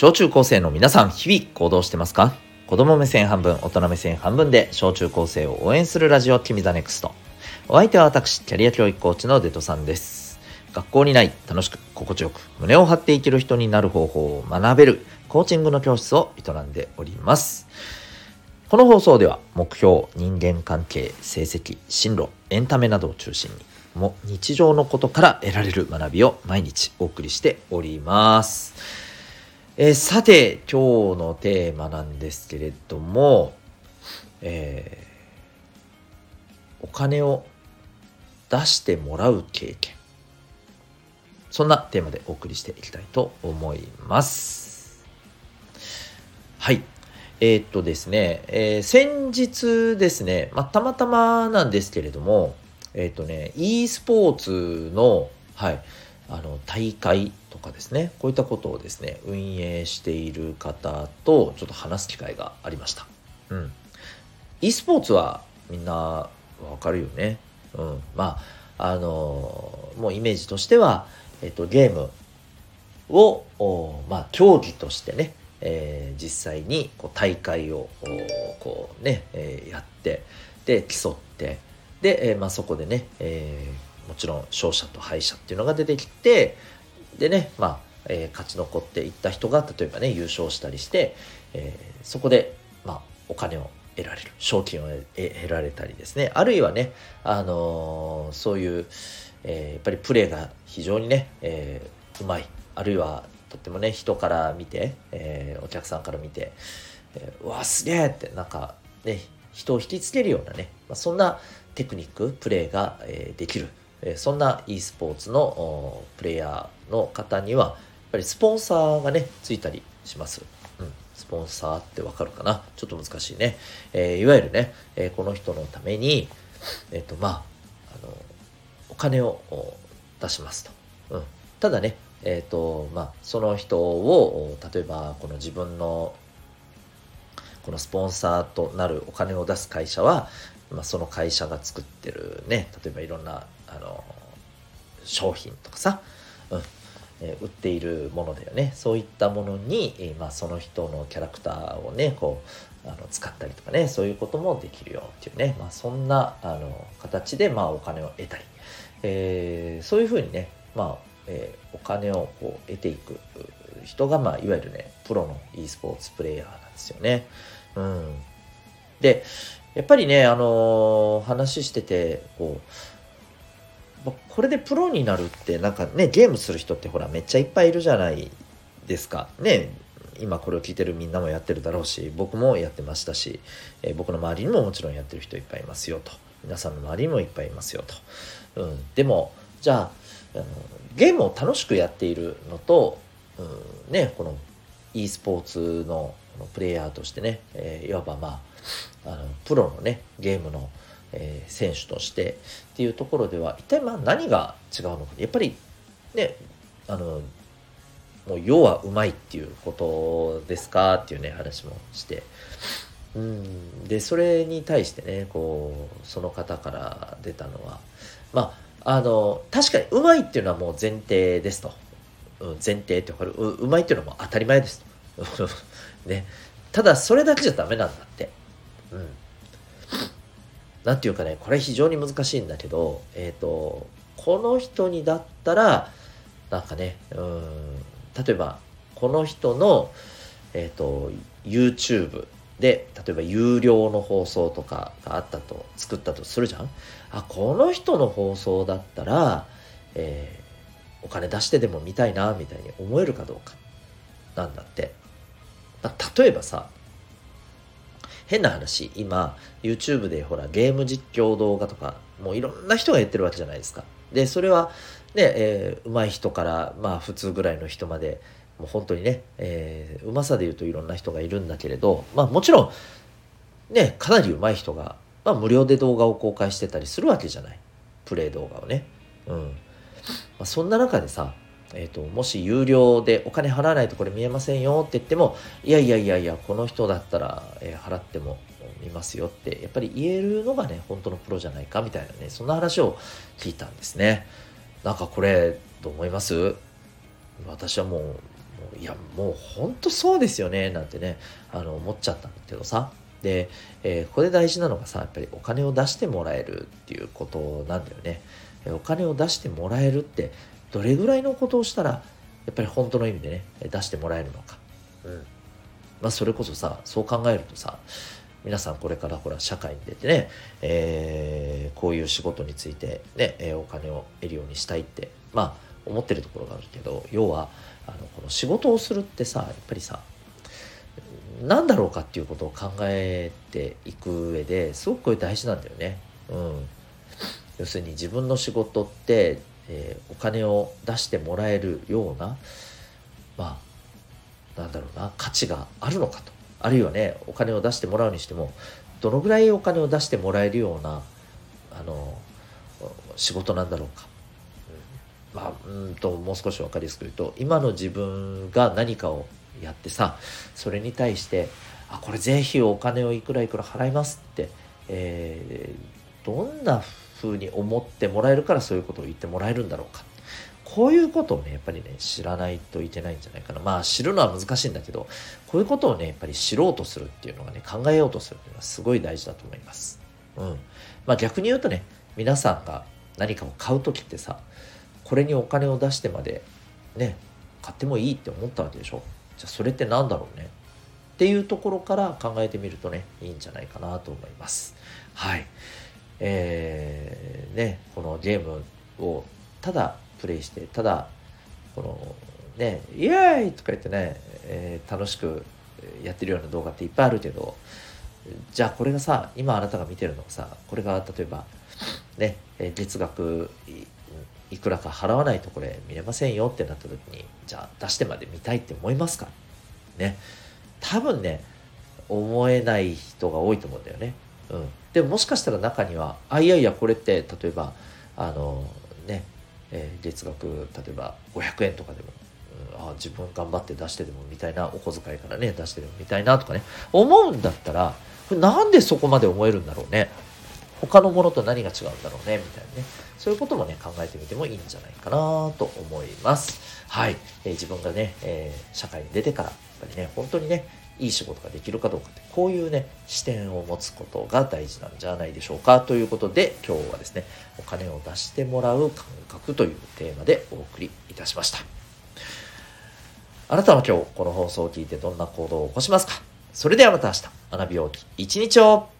小中高生の皆さん、日々行動してますか？子供目線半分、大人目線半分で小中高生を応援するラジオ、君 the NEXT。お相手は私、キャリア教育コーチのデトさんです。学校にない、楽しく、心地よく、胸を張って生きる人になる方法を学べる、コーチングの教室を営んでおります。この放送では、目標、人間関係、成績、進路、エンタメなどを中心に、も日常のことから得られる学びを毎日お送りしております。えーさて今日のテーマなんですけれども、えーお金を出してもらう経験。そんなテーマでお送りしていきたいと思います。はい。えーっとですね、えー先日ですね、まあ、たまたまなんですけれどもえーっとね e スポーツのはい。あの大会とかですねこういったことをですね運営している方とちょっと話す機会がありました。うん、e スポーツはみんなわかるよね。うん、まああのもうイメージとしては、えっと、ゲームを、まあ、競技としてね、えー実際にこう大会をこうね、えーやってで競ってで、えーまあ、そこでね、えーもちろん勝者と敗者っていうのが出てきてでね、まあえー勝ち残っていった人が例えばね優勝したりして、えーそこで、まあ、お金を得られる賞金を得られたりですね。あるいはね、あのーそういう、えーやっぱりプレーが非常にね、えーうまい。あるいはとってもね人から見て、えーお客さんから見て、えーうわすげえってなんかね人を引きつけるようなね、まあ、そんなテクニックプレーが、えーできる、えそんな e スポーツのプレイヤーの方にはやっぱりスポンサーがねついたりします。うん、スポンサーってわかるかな？ちょっと難しいね。えーいわゆるね、えーこの人のために、えっ、と、まあ、あの、お金を出しますと。うん。ただね、えっ、と、まあ、その人を、例えば、この自分の、このスポンサーとなるお金を出す会社は、まあ、その会社が作ってるね、例えばいろんな、あの、商品とかさ、うん、えー売っているものだよね。そういったものに、えーまあ、その人のキャラクターをねこうあの使ったりとかねそういうこともできるよっていうね、まあ、そんなあの形で、まあ、お金を得たり、えーそういうふうにね、まあえお金をこう得ていく人が、まあ、いわゆるねプロの e スポーツプレイヤーなんですよね。うん、でやっぱりね、あの話しててこうこれでプロになるってなんかねゲームする人ってほらめっちゃいっぱいいるじゃないですか。ね今これを聞いてるみんなもやってるだろうし僕もやってましたし、えー僕の周りにももちろんやってる人いっぱいいますよと。皆さんの周りにもいっぱいいますよと、うん、でもじゃああのゲームを楽しくやっているのと、うん、ねこの e スポーツのプレイヤーとしてね、えーいわばまああのプロのねゲームの、えー選手としてっていうところでは一体まあ何が違うのか。やっぱりねあのもう要はうまいっていうことですか？っていうね話もして。うん。でそれに対してねこうその方から出たのは。まああの確かにうまいっていうのはもう前提ですと、うん、前提ってわかるううまいっていうのはもう当たり前ですと。ね。ただそれだけじゃダメなんだって。うん。なんていうかねこれ非常に難しいんだけどえっ、とこの人にだったらなんかねうん例えばこの人のえっ、と YouTube で例えば有料の放送とかがあったと作ったとするじゃん。あこの人の放送だったら、えーお金出してでも見たいなみたいに思えるかどうかなんだって。例えばさ変な話今 YouTube でほらゲーム実況動画とかもういろんな人がやってるわけじゃないですか。でそれはね、えー上手い人からまあ普通ぐらいの人までもう本当にね、えーうまさで言うといろんな人がいるんだけれどまあもちろんねかなり上手い人が、まあ、無料で動画を公開してたりするわけじゃない。プレイ動画をね。うん、まあ、そんな中でさえー、ともし有料でお金払わないとこれ見えませんよって言ってもいやいやいやいやこの人だったら、えー払っても見ますよってやっぱり言えるのがね本当のプロじゃないかみたいなねそんな話を聞いたんですね。なんかこれどう思います？私はもうういやもうほんとそうですよねなんてねあの思っちゃったんだけどさ。で、えー、ここで大事なのがさやっぱりお金を出してもらえるっていうことなんだよね。お金を出してもらえるってどれぐらいのことをしたらやっぱり本当の意味でね出してもらえるのか、うん。まあ、それこそさそう考えるとさ皆さんこれからほら社会に出てね、えー、こういう仕事についてね、えお金を得るようにしたいってまあ思ってるところがあるけど要はあのこの仕事をするってさやっぱりさ何だろうかっていうことを考えていく上ですごくこれ大事なんだよね。うん、要するに自分の仕事って、えー、お金を出してもらえるようなまあなんだろうな価値があるのかと。あるいはねお金を出してもらうにしてもどのぐらいお金を出してもらえるようなあの仕事なんだろうか。うんまあ、うんともう少し分かりやすく言うと今の自分が何かをやってさそれに対してあこれぜひお金をいくらいくら払いますって、えー、どんな風に思ってもらえるからそういうことを言ってもらえるんだろうか。こういうことをねやっぱりね知らないといけないんじゃないかな。まあ知るのは難しいんだけどこういうことをねやっぱり知ろうとするっていうのがね考えようとするっていうのはすごい大事だと思います。うん。まあ、逆に言うとね皆さんが何かを買う時ってさこれにお金を出してまでね買ってもいいって思ったわけでしょ？じゃあそれって何だろうね？っていうところから考えてみるとねいいんじゃないかなと思います。はい。えー、ねこのゲームをただプレイしてただこのねイエーイとか言ってね、えー、楽しくやってるような動画っていっぱいあるけどじゃあこれがさ今あなたが見てるのがさこれが例えばね月額いくらか払わないとこれ見れませんよってなった時にじゃあ出してまで見たいって思いますか？ね。多分ね思えない人が多いと思うんだよね。うん、でももしかしたら中にはあいやいやこれって例えばあのね、えー、月額例えば500円とかでも、あ自分頑張って出してでもみたいなお小遣いからね出してでもみたいなとかね思うんだったらなんでそこまで思えるんだろうね？他のものと何が違うんだろうね？みたいなね。そういうこともね考えてみてもいいんじゃないかなと思います。はい、えー、自分がね、えー、社会に出てからやっぱりね本当にねいい仕事ができるかどうかってこういうね視点を持つことが大事なんじゃないでしょうかということで今日はですねお金を出してもらう感覚というテーマでお送りいたしました。あなたは今日この放送を聞いてどんな行動を起こしますか？それではまた明日。学び大きい一日を。